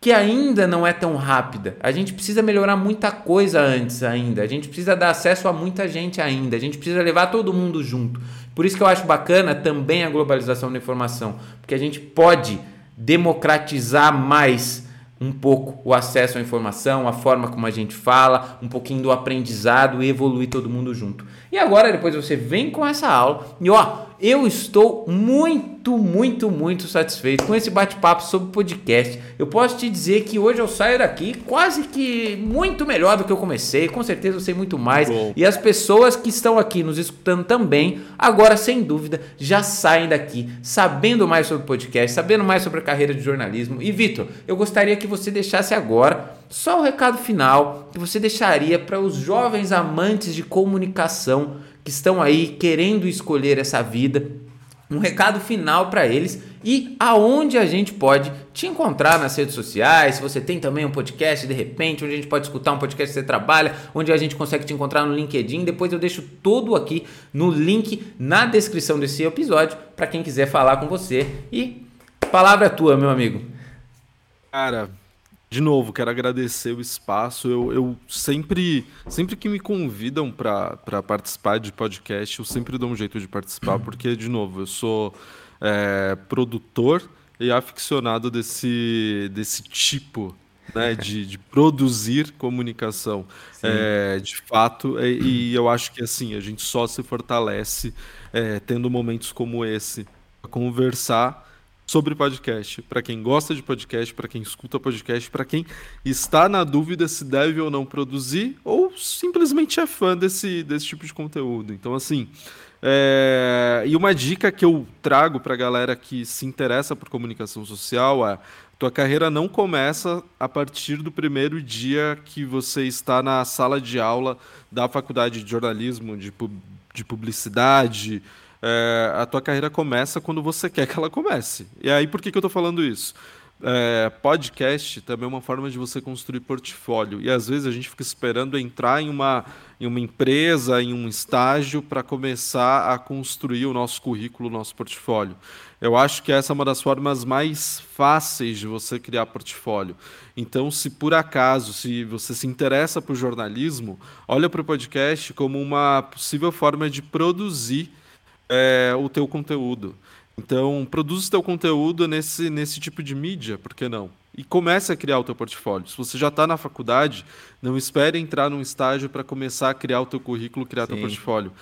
que ainda não é tão rápida. A gente precisa melhorar muita coisa antes ainda. A gente precisa dar acesso a muita gente ainda. A gente precisa levar todo mundo junto. Por isso que eu acho bacana também a globalização da informação, porque a gente pode democratizar mais um pouco o acesso à informação, a forma como a gente fala, um pouquinho do aprendizado e evoluir todo mundo junto. E agora depois você vem com essa aula e ó, eu estou muito, muito, muito satisfeito com esse bate-papo sobre podcast. Eu posso te dizer que hoje eu saio daqui quase que muito melhor do que eu comecei. Com certeza eu sei muito mais. Bom. E as pessoas que estão aqui nos escutando também, agora sem dúvida, já saem daqui sabendo mais sobre podcast, sabendo mais sobre a carreira de jornalismo. E Vitor, eu gostaria que você deixasse agora só o recado final que você deixaria para os jovens amantes de comunicação que estão aí querendo escolher essa vida, um recado final para eles e aonde a gente pode te encontrar nas redes sociais. Se você tem também um podcast, de repente, onde a gente pode escutar um podcast que você trabalha, onde a gente consegue te encontrar no LinkedIn. Depois eu deixo tudo aqui no link na descrição desse episódio para quem quiser falar com você. E palavra é tua, meu amigo. Cara, de novo, quero agradecer o espaço. Eu, eu sempre, sempre que me convidam para participar de podcast, eu sempre dou um jeito de participar, porque, de novo, eu sou é, produtor e aficionado desse, desse tipo né, de, de, produzir comunicação. É, de fato, e, e, eu acho que assim, a gente só se fortalece é, tendo momentos como esse, para conversar sobre podcast. Para quem gosta de podcast, para quem escuta podcast, para quem está na dúvida se deve ou não produzir, ou simplesmente é fã desse, desse tipo de conteúdo. Então, assim. É... E uma dica que eu trago para a galera que se interessa por comunicação social é: tua carreira não começa a partir do primeiro dia que você está na sala de aula da faculdade de jornalismo, de, de publicidade, é, a tua carreira começa quando você quer que ela comece. E aí, por que, que eu estou falando isso? É, podcast também é uma forma de você construir portfólio. E às vezes a gente fica esperando entrar em uma, em uma empresa, em um estágio, para começar a construir o nosso currículo, o nosso portfólio. Eu acho que essa é uma das formas mais fáceis de você criar portfólio. Então, se por acaso, se você se interessa por jornalismo, olha para o podcast como uma possível forma de produzir é, o teu conteúdo. Então, produz o teu conteúdo nesse, nesse tipo de mídia, por que não? E comece a criar o teu portfólio. Se você já está na faculdade, não espere entrar num estágio para começar a criar o teu currículo, criar o teu portfólio.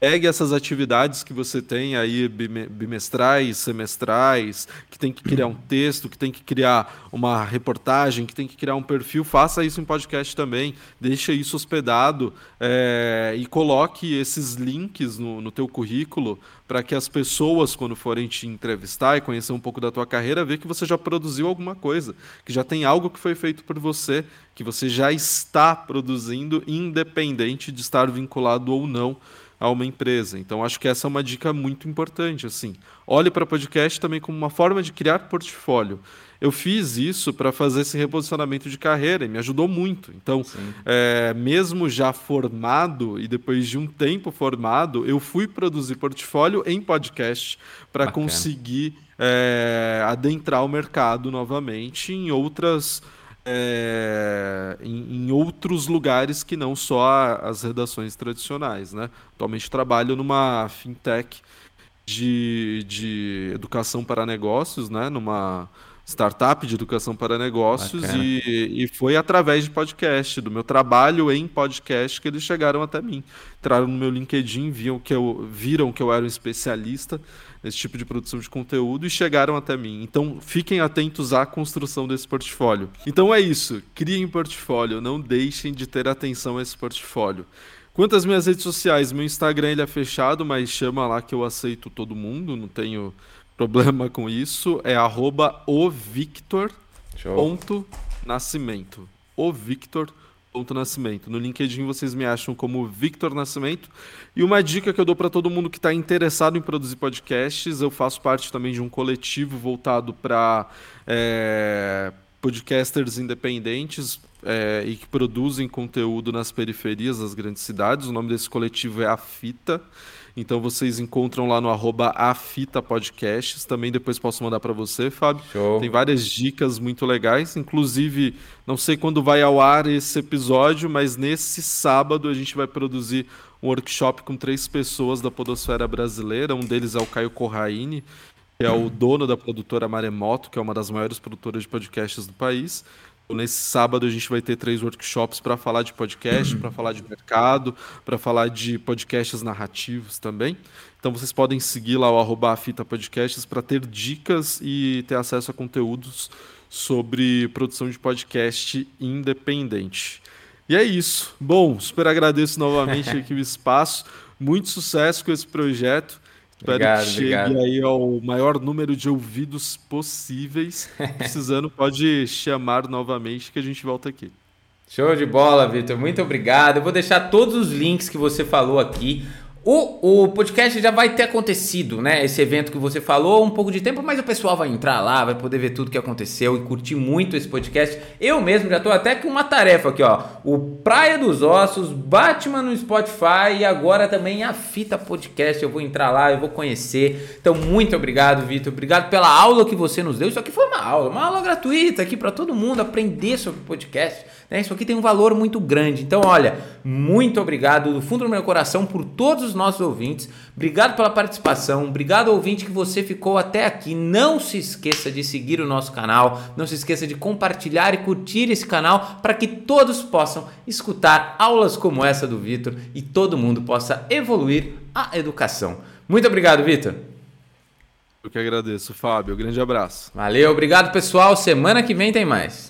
Pegue essas atividades que você tem aí bimestrais, semestrais, que tem que criar um texto, que tem que criar uma reportagem, que tem que criar um perfil, faça isso em podcast também, deixe isso hospedado é, e coloque esses links no, no teu currículo para que as pessoas, quando forem te entrevistar e conhecer um pouco da tua carreira, vejam que você já produziu alguma coisa, que já tem algo que foi feito por você, que você já está produzindo, independente de estar vinculado ou não a uma empresa. Então acho que essa é uma dica muito importante. Assim, olhe para podcast também como uma forma de criar portfólio. Eu fiz isso para fazer esse reposicionamento de carreira e me ajudou muito. Então, é, mesmo já formado e depois de um tempo formado, eu fui produzir portfólio em podcast para conseguir é, adentrar o mercado novamente em outras é, em, em, outros lugares que não só as redações tradicionais. Né? Atualmente trabalho numa fintech de, de educação para negócios, né? numa startup de educação para negócios e, e, foi através de podcast, do meu trabalho em podcast que eles chegaram até mim. Entraram no meu LinkedIn, viam que eu, viram que eu era um especialista nesse tipo de produção de conteúdo e chegaram até mim. Então fiquem atentos à construção desse portfólio. Então é isso, criem portfólio, não deixem de ter atenção a esse portfólio. Quanto às minhas redes sociais, meu Instagram ele é fechado, mas chama lá que eu aceito todo mundo, não tenho problema com isso. É arroba o Victor ponto Nascimento. O Victor Nascimento. No LinkedIn vocês me acham como Victor Nascimento. E uma dica que eu dou para todo mundo que está interessado em produzir podcasts, eu faço parte também de um coletivo voltado para é, podcasters independentes é, e que produzem conteúdo nas periferias das grandes cidades. O nome desse coletivo é A Fita. Então vocês encontram lá no arroba Podcasts. Também depois posso mandar para você, Fábio. Show. Tem várias dicas muito legais. Inclusive, não sei quando vai ao ar esse episódio, mas nesse sábado a gente vai produzir um workshop com três pessoas da podosfera brasileira. Um deles é o Caio Corraine, que é o dono da produtora Maremoto, que é uma das maiores produtoras de podcasts do país. Nesse sábado a gente vai ter três workshops para falar de podcast, para falar de mercado, para falar de podcasts narrativos também. Então vocês podem seguir lá o arroba Fita Podcasts para ter dicas e ter acesso a conteúdos sobre produção de podcast independente. E é isso. Bom, super agradeço novamente aqui o espaço. Muito sucesso com esse projeto. Espero obrigado, que chegue obrigado. aí ao maior número de ouvidos possíveis. Precisando, pode chamar novamente que a gente volta aqui. Show de bola, Vitor. Muito obrigado. Eu vou deixar todos os links que você falou aqui O, o podcast já vai ter acontecido, né? Esse evento que você falou, um pouco de tempo, mas o pessoal vai entrar lá, vai poder ver tudo que aconteceu e curtir muito esse podcast. Eu mesmo já tô até com uma tarefa aqui, ó. O Praia dos Ossos, Batman no Spotify e agora também a Fita Podcast. Eu vou entrar lá, eu vou conhecer. Então, muito obrigado, Vitor. Obrigado pela aula que você nos deu. Isso aqui foi uma aula, uma aula gratuita aqui para todo mundo aprender sobre podcast. Né? Isso aqui tem um valor muito grande. Então, olha, muito obrigado do fundo do meu coração por todos os nossos ouvintes. Obrigado pela participação. Obrigado, ouvinte, que você ficou até aqui. Não se esqueça de seguir o nosso canal. Não se esqueça de compartilhar e curtir esse canal para que todos possam escutar aulas como essa do Vitor e todo mundo possa evoluir a educação. Muito obrigado, Vitor. Eu que agradeço, Fábio. Grande abraço. Valeu, obrigado, pessoal. Semana que vem tem mais.